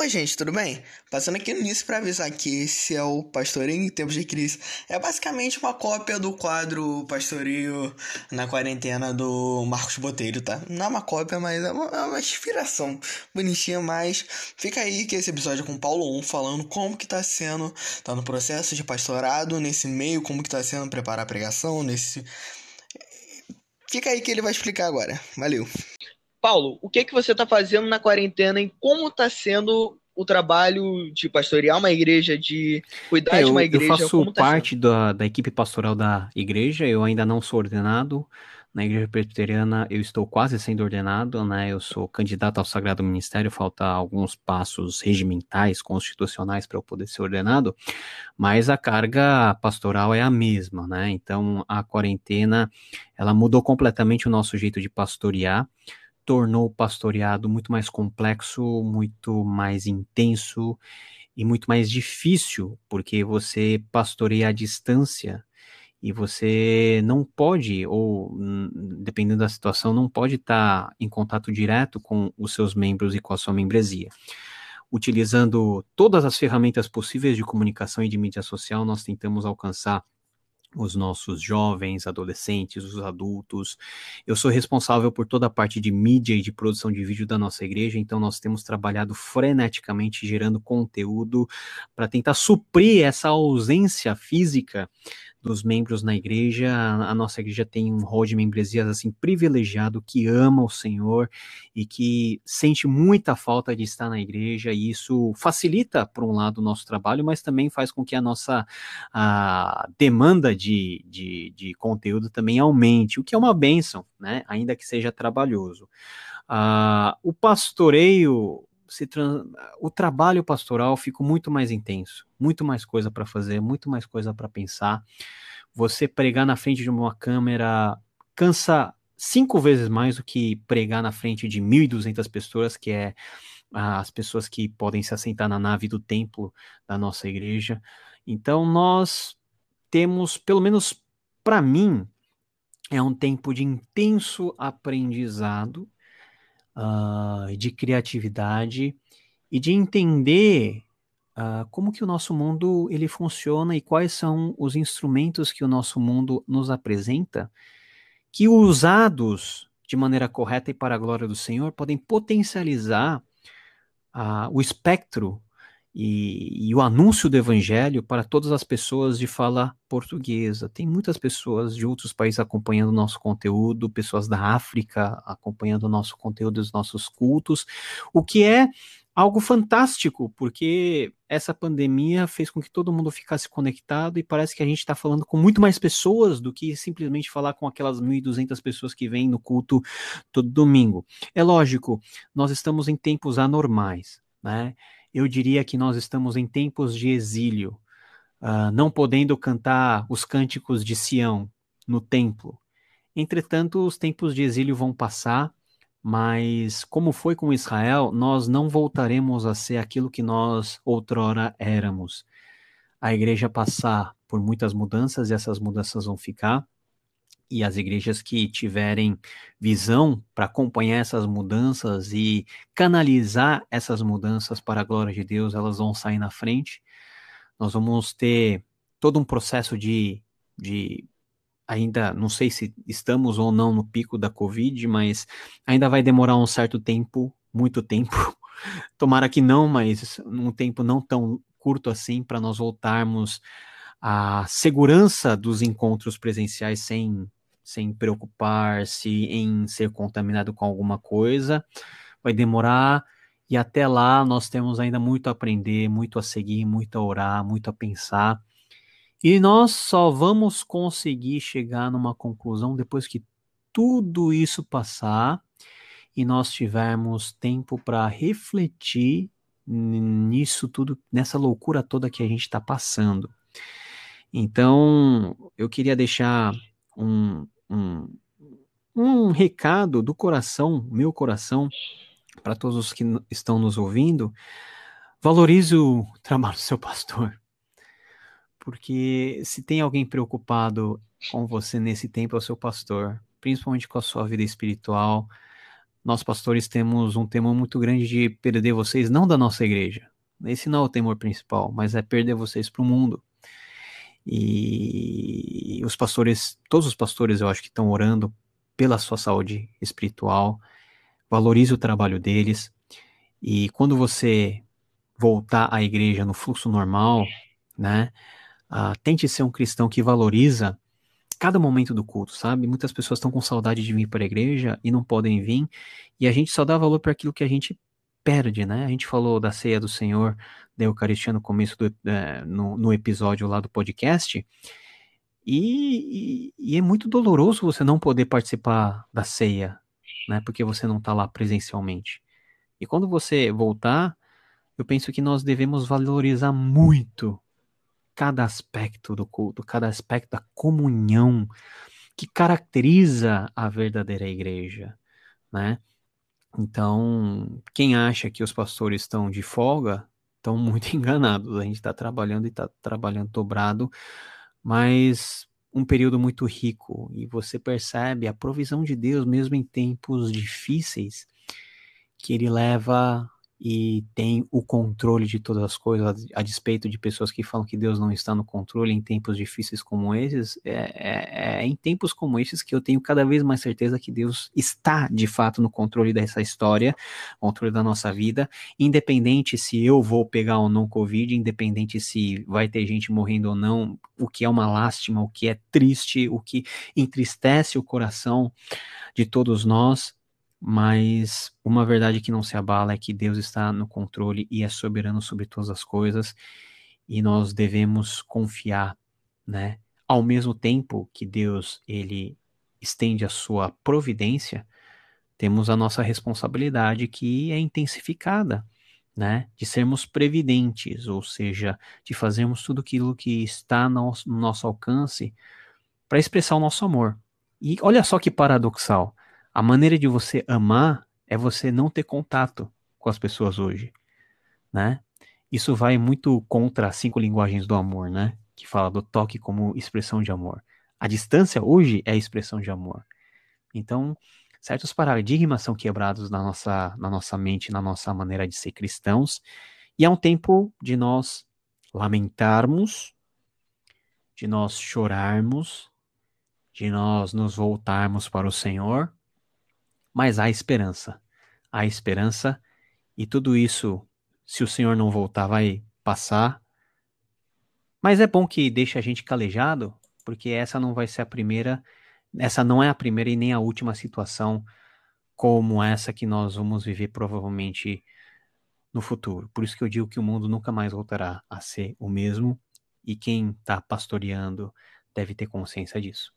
Oi, gente, tudo bem? Passando aqui no início para avisar que esse é o Pastoreio em Tempos de Crise. É basicamente uma cópia do quadro Pastoreio na Quarentena do Marcos Botelho, tá? Não é uma cópia, mas é uma, é uma inspiração bonitinha, mas fica aí que esse episódio é com Paulo 1 falando como que tá sendo, tá no processo de pastorado, nesse meio, como que tá sendo preparar a pregação, nesse... Fica aí que ele vai explicar agora. Valeu! Paulo, o que que você está fazendo na quarentena e como está sendo o trabalho de pastorear uma igreja, de cuidar É, de eu, uma eu igreja? faço como tá parte da, da equipe pastoral da igreja, eu ainda não sou ordenado. Na igreja presbiteriana eu estou quase sendo ordenado, né? Eu sou candidato ao Sagrado Ministério, falta alguns passos regimentais, constitucionais para eu poder ser ordenado, mas a carga pastoral é a mesma, né? Então a quarentena, ela mudou completamente o nosso jeito de pastorear, tornou o pastoreado muito mais complexo, muito mais intenso e muito mais difícil, porque você pastoreia à distância e você não pode, ou hum, dependendo da situação, não pode estar em contato direto com os seus membros e com a sua membresia. Utilizando todas as ferramentas possíveis de comunicação e de mídia social, nós tentamos alcançar os nossos jovens, adolescentes, os adultos. Eu sou responsável por toda a parte de mídia e de produção de vídeo da nossa igreja, então nós temos trabalhado freneticamente gerando conteúdo para tentar suprir essa ausência física dos membros na igreja. A nossa igreja tem um rol de membresias assim privilegiado que ama o Senhor e que sente muita falta de estar na igreja, e isso facilita, por um lado, o nosso trabalho, mas também faz com que a nossa a demanda de, de, de conteúdo também aumente, o que é uma bênção, né? Ainda que seja trabalhoso. Ah, o pastoreio se trans... o trabalho pastoral ficou muito mais intenso, muito mais coisa para fazer, muito mais coisa para pensar. Você pregar na frente de uma câmera cansa cinco vezes mais do que pregar na frente de 1.200 pessoas, que é as pessoas que podem se assentar na nave do templo da nossa igreja. Então nós temos, pelo menos para mim, é um tempo de intenso aprendizado uh, de criatividade e de entender uh, como que o nosso mundo ele funciona e quais são os instrumentos que o nosso mundo nos apresenta que usados de maneira correta e para a glória do Senhor podem potencializar uh, o espectro e, e, o anúncio do evangelho para todas as pessoas de fala portuguesa. Tem muitas pessoas de outros países acompanhando o nosso conteúdo, pessoas da África acompanhando o nosso conteúdo, os nossos cultos, o que é algo fantástico, porque essa pandemia fez com que todo mundo ficasse conectado e parece que a gente está falando com muito mais pessoas do que simplesmente falar com aquelas 1.200 pessoas que vêm no culto todo domingo. É lógico, nós estamos em tempos anormais, né? Eu diria que nós estamos em tempos de exílio, uh, não podendo cantar os cânticos de Sião no templo. Entretanto, os tempos de exílio vão passar, mas como foi com Israel, nós não voltaremos a ser aquilo que nós outrora éramos. A igreja passar por muitas mudanças e essas mudanças vão ficar e as igrejas que tiverem visão para acompanhar essas mudanças e canalizar essas mudanças para a glória de Deus, elas vão sair na frente. Nós vamos ter todo um processo de, de ainda não sei se estamos ou não no pico da Covid, mas ainda vai demorar um certo tempo, muito tempo. Tomara que não, mas um tempo não tão curto assim para nós voltarmos à segurança dos encontros presenciais sem sem preocupar-se em ser contaminado com alguma coisa. Vai demorar e até lá nós temos ainda muito a aprender, muito a seguir, muito a orar, muito a pensar. E nós só vamos conseguir chegar numa conclusão depois que tudo isso passar e nós tivermos tempo para refletir nisso tudo, nessa loucura toda que a gente está passando. Então, eu queria deixar um, um, um recado do coração, meu coração, para todos os que estão nos ouvindo. Valorize o trabalho do seu pastor. Porque se tem alguém preocupado com você nesse tempo, é o seu pastor, principalmente com a sua vida espiritual. nós pastores temos um temor muito grande de perder vocês, não da nossa igreja. Esse não é o temor principal, mas é perder vocês para o mundo. E os pastores, todos os pastores eu acho que estão orando pela sua saúde espiritual, valorize o trabalho deles. E quando você voltar à igreja no fluxo normal, né, uh, tente ser um cristão que valoriza cada momento do culto, sabe? Muitas pessoas estão com saudade de vir para a igreja e não podem vir, e a gente só dá valor para aquilo que a gente perde, né? A gente falou da ceia do Senhor, da Eucaristia no começo do é, no, no, episódio lá do podcast, e, e, é muito doloroso você não poder participar da ceia, né? Porque você não está lá presencialmente. E quando você voltar, eu penso que nós devemos valorizar muito cada aspecto do culto, cada aspecto da comunhão que caracteriza a verdadeira igreja, né? Então, quem acha que os pastores estão de folga, estão muito enganados. A gente está trabalhando e está trabalhando dobrado, mas um período muito rico. E você percebe a provisão de Deus mesmo em tempos difíceis que ele leva e tem o controle de todas as coisas, a, despeito de pessoas que falam que Deus não está no controle em tempos difíceis como esses, é, é, é, em tempos como esses que eu tenho cada vez mais certeza que Deus está de fato no controle dessa história, controle da nossa vida, independente se eu vou pegar ou não Covid, independente se vai ter gente morrendo ou não, o que é uma lástima, o que é triste, o que entristece o coração de todos nós, mas uma verdade que não se abala é que Deus está no controle e é soberano sobre todas as coisas, e nós devemos confiar, né? Ao mesmo tempo que Deus ele estende a sua providência, temos a nossa responsabilidade que é intensificada, né? De sermos previdentes, ou seja, de fazermos tudo aquilo que está no, no nosso alcance para expressar o nosso amor. E olha só que paradoxal. A maneira de você amar é você não ter contato com as pessoas hoje, né? Isso vai muito contra as cinco linguagens do amor, né? Que fala do toque como expressão de amor. A distância hoje é a expressão de amor. Então, certos paradigmas são quebrados na nossa, na nossa mente, na nossa maneira de ser cristãos, e é um tempo de nós lamentarmos, de nós chorarmos, de nós nos voltarmos para o Senhor mas há esperança. Há esperança e tudo isso, se o Senhor não voltar, vai passar. Mas é bom que deixe a gente calejado, porque essa não vai ser a primeira, essa não é a primeira e nem a última situação como essa que nós vamos viver provavelmente no futuro. Por isso que eu digo que o mundo nunca mais voltará a ser o mesmo e quem está pastoreando deve ter consciência disso.